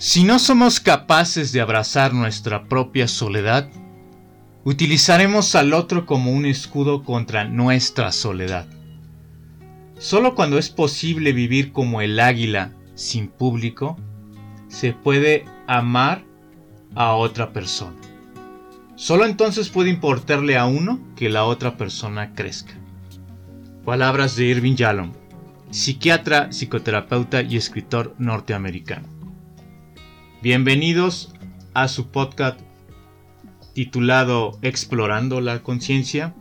Si no somos capaces de abrazar nuestra propia soledad, utilizaremos al otro como un escudo contra nuestra soledad. Solo cuando es posible vivir como el águila sin público, se puede amar a otra persona. Solo entonces puede importarle a uno que la otra persona crezca. Palabras de Irving Yalom, psiquiatra, psicoterapeuta y escritor norteamericano. Bienvenidos a su podcast titulado Explorando la Conciencia.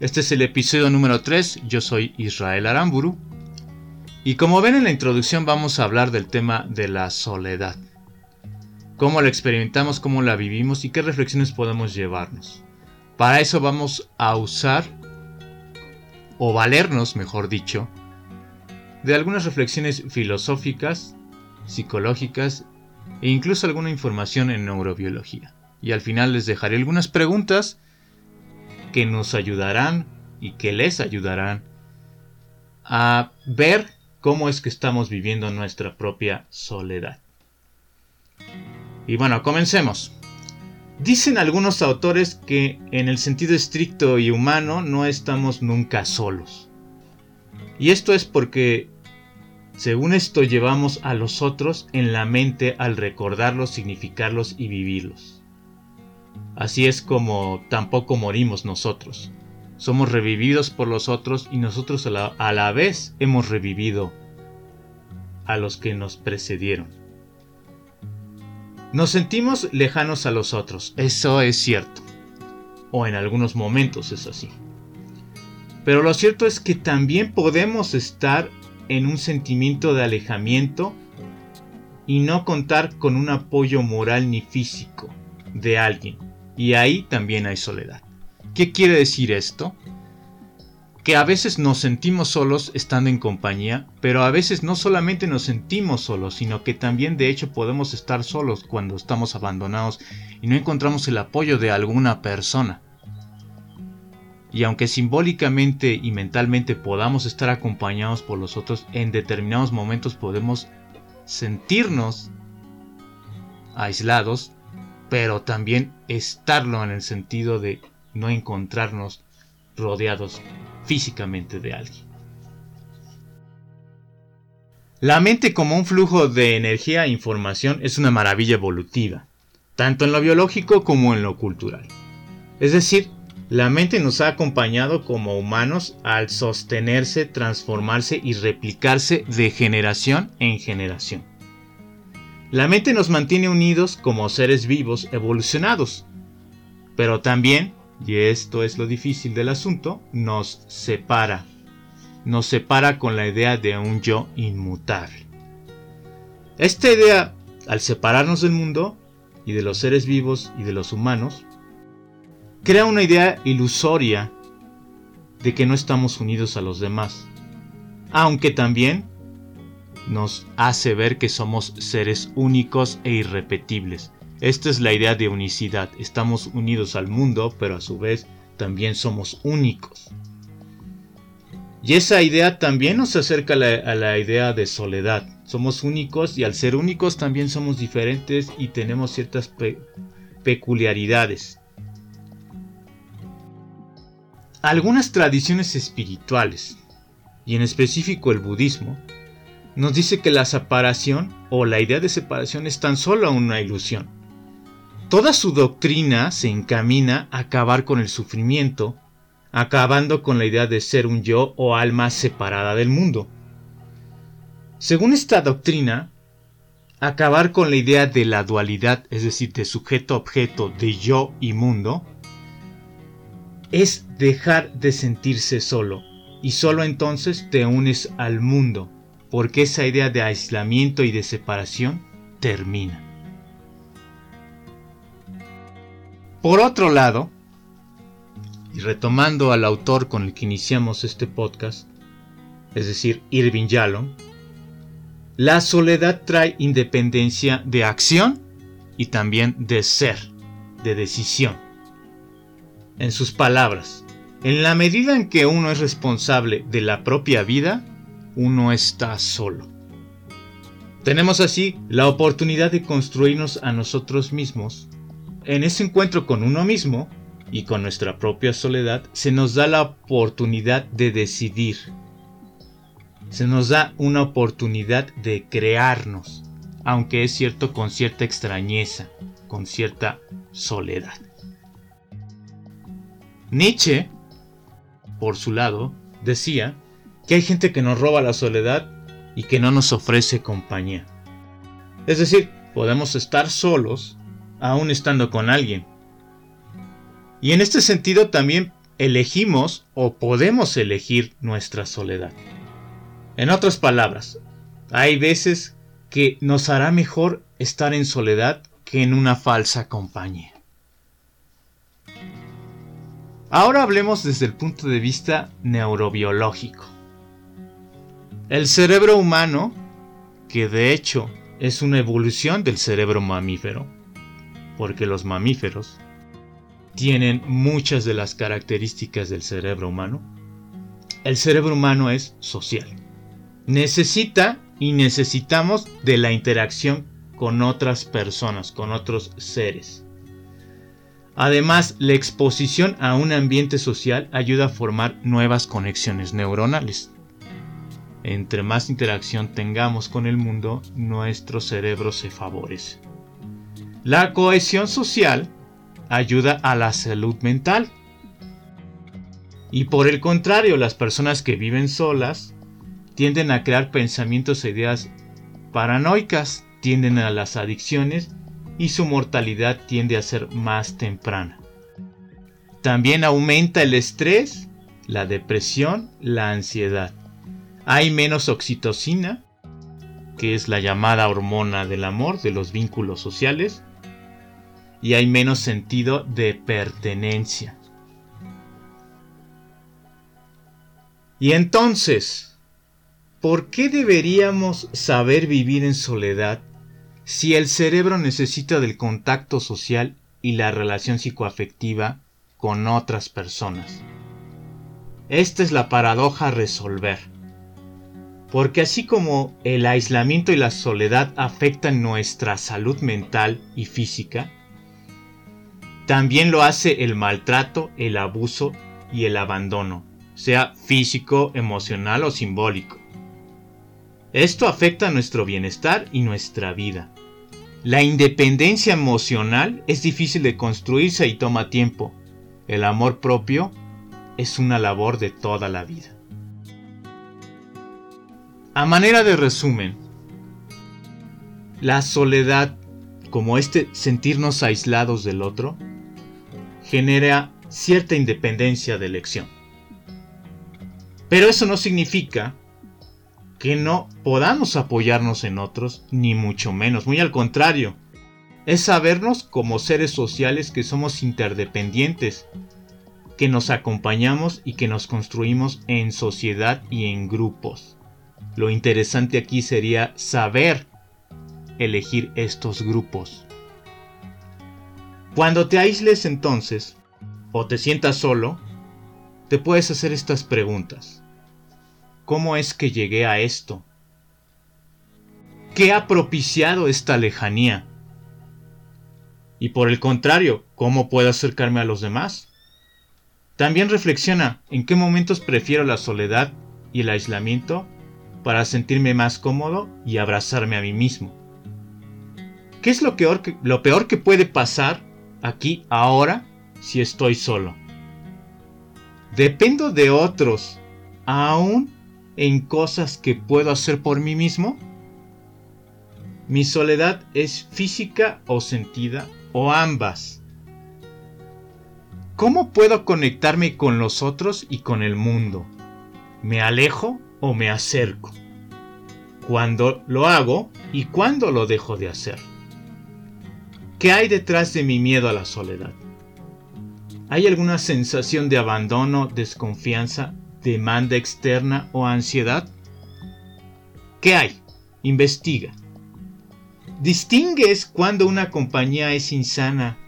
Este es el episodio número 3, yo soy Israel Aramburu. Y como ven en la introducción vamos a hablar del tema de la soledad. Cómo la experimentamos, cómo la vivimos y qué reflexiones podemos llevarnos. Para eso vamos a usar, o valernos, mejor dicho, de algunas reflexiones filosóficas psicológicas e incluso alguna información en neurobiología. Y al final les dejaré algunas preguntas que nos ayudarán y que les ayudarán a ver cómo es que estamos viviendo nuestra propia soledad. Y bueno, comencemos. Dicen algunos autores que en el sentido estricto y humano no estamos nunca solos. Y esto es porque según esto llevamos a los otros en la mente al recordarlos, significarlos y vivirlos. Así es como tampoco morimos nosotros. Somos revividos por los otros y nosotros a la, vez hemos revivido a los que nos precedieron. Nos sentimos lejanos a los otros, eso es cierto. O en algunos momentos es así. Pero lo cierto es que también podemos estar en un sentimiento de alejamiento y no contar con un apoyo moral ni físico de alguien. Y ahí también hay soledad. ¿Qué quiere decir esto? Que a veces nos sentimos solos estando en compañía, pero a veces no solamente nos sentimos solos, sino que también de hecho podemos estar solos cuando estamos abandonados y no encontramos el apoyo de alguna persona. Y aunque simbólicamente y mentalmente podamos estar acompañados por los otros, en determinados momentos podemos sentirnos aislados, pero también estarlo en el sentido de no encontrarnos rodeados físicamente de alguien. La mente como un flujo de energía e información es una maravilla evolutiva, tanto en lo biológico como en lo cultural. Es decir, la mente nos ha acompañado como humanos al sostenerse, transformarse y replicarse de generación en generación. La mente nos mantiene unidos como seres vivos evolucionados, pero también, y esto es lo difícil del asunto, nos separa. Nos separa con la idea de un yo inmutable. Esta idea, al separarnos del mundo y de los seres vivos y de los humanos, crea una idea ilusoria de que no estamos unidos a los demás, aunque también nos hace ver que somos seres únicos e irrepetibles. Esta es la idea de unicidad, estamos unidos al mundo, pero a su vez también somos únicos. Y esa idea también nos acerca a la, idea de soledad. Somos únicos y al ser únicos también somos diferentes y tenemos ciertas peculiaridades. Algunas tradiciones espirituales, y en específico el budismo, nos dice que la separación o la idea de separación es tan solo una ilusión. Toda su doctrina se encamina a acabar con el sufrimiento, acabando con la idea de ser un yo o alma separada del mundo. Según esta doctrina, acabar con la idea de la dualidad, es decir, de sujeto-objeto, de yo y mundo, es dejar de sentirse solo y solo entonces te unes al mundo, porque esa idea de aislamiento y de separación termina. Por otro lado, y retomando al autor con el que iniciamos este podcast, es decir, Irving Yalom, la soledad trae independencia de acción y también de ser, de decisión en sus palabras. En la medida en que uno es responsable de la propia vida, uno está solo. Tenemos así la oportunidad de construirnos a nosotros mismos. En ese encuentro con uno mismo y con nuestra propia soledad se nos da la oportunidad de decidir. Se nos da una oportunidad de crearnos, aunque es cierto con cierta extrañeza, con cierta soledad. Nietzsche, por su lado, decía que hay gente que nos roba la soledad y que no nos ofrece compañía. Es decir, podemos estar solos aún estando con alguien. Y en este sentido también elegimos o podemos elegir nuestra soledad. En otras palabras, hay veces que nos hará mejor estar en soledad que en una falsa compañía. Ahora hablemos desde el punto de vista neurobiológico. El cerebro humano, que de hecho es una evolución del cerebro mamífero, porque los mamíferos tienen muchas de las características del cerebro humano, el cerebro humano es social. Necesita y necesitamos de la interacción con otras personas, con otros seres. Además, la exposición a un ambiente social ayuda a formar nuevas conexiones neuronales entre más interacción tengamos con el mundo, nuestro cerebro se favorece. La cohesión social ayuda a la salud mental. Y por el contrario, las personas que viven solas tienden a crear pensamientos e ideas paranoicas, tienden a las adicciones y su mortalidad tiende a ser más temprana. También aumenta el estrés, la depresión, la ansiedad hay menos oxitocina, que es la llamada hormona del amor, de los vínculos sociales, y hay menos sentido de pertenencia. Y entonces, ¿por qué deberíamos saber vivir en soledad si el cerebro necesita del contacto social y la relación psicoafectiva con otras personas? Esta es la paradoja a resolver. Porque así como el aislamiento y la soledad afectan nuestra salud mental y física, también lo hace el maltrato, el abuso y el abandono, sea físico, emocional o simbólico. Esto afecta nuestro bienestar y nuestra vida. La independencia emocional es difícil de construirse y toma tiempo. El amor propio es una labor de toda la vida. A manera de resumen, la soledad, como este sentirnos aislados del otro, genera cierta independencia de elección. Pero eso no significa que no podamos apoyarnos en otros, ni mucho menos, muy al contrario. Es sabernos como seres sociales que somos interdependientes, que nos acompañamos y que nos construimos en sociedad y en grupos. Lo interesante aquí sería saber elegir estos grupos. Cuando te aísles entonces, o te sientas solo, te puedes hacer estas preguntas. ¿Cómo es que llegué a esto? ¿Qué ha propiciado esta lejanía? Y por el contrario, ¿cómo puedo acercarme a los demás? También reflexiona en qué momentos prefiero la soledad y el aislamiento para sentirme más cómodo y abrazarme a mí mismo. ¿Qué es lo peor que, lo peor que puede pasar aquí ahora si estoy solo? ¿Dependo de otros aún en cosas que puedo hacer por mí mismo? Mi soledad es física o sentida o ambas. ¿Cómo puedo conectarme con los otros y con el mundo? ¿Me alejo o me acerco? ¿Cuándo lo hago y cuándo lo dejo de hacer? ¿Qué hay detrás de mi miedo a la soledad? ¿Hay alguna sensación de abandono, desconfianza, demanda externa o ansiedad? ¿Qué hay? Investiga. ¿Distingues cuando una compañía es insana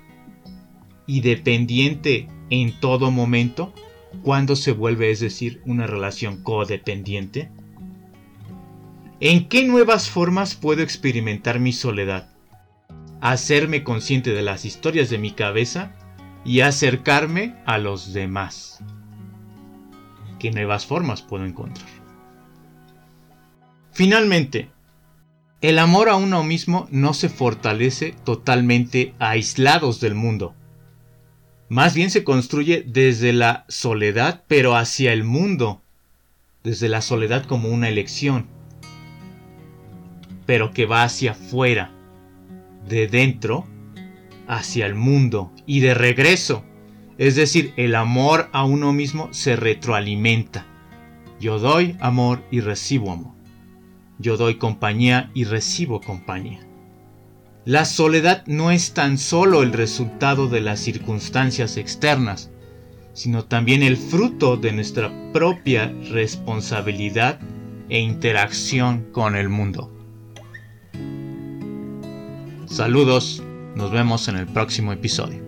y dependiente en todo momento? cuando se vuelve, es decir, una relación codependiente? ¿En qué nuevas formas puedo experimentar mi soledad? Hacerme consciente de las historias de mi cabeza y acercarme a los demás. ¿Qué nuevas formas puedo encontrar? Finalmente, el amor a uno mismo no se fortalece totalmente aislados del mundo. Más bien se construye desde la soledad, pero hacia el mundo. Desde la soledad como una elección. Pero que va hacia afuera. De dentro hacia el mundo. Y de regreso. Es decir, el amor a uno mismo se retroalimenta. Yo doy amor y recibo amor. Yo doy compañía y recibo compañía. La soledad no es tan solo el resultado de las circunstancias externas, sino también el fruto de nuestra propia responsabilidad e interacción con el mundo. Saludos, nos vemos en el próximo episodio.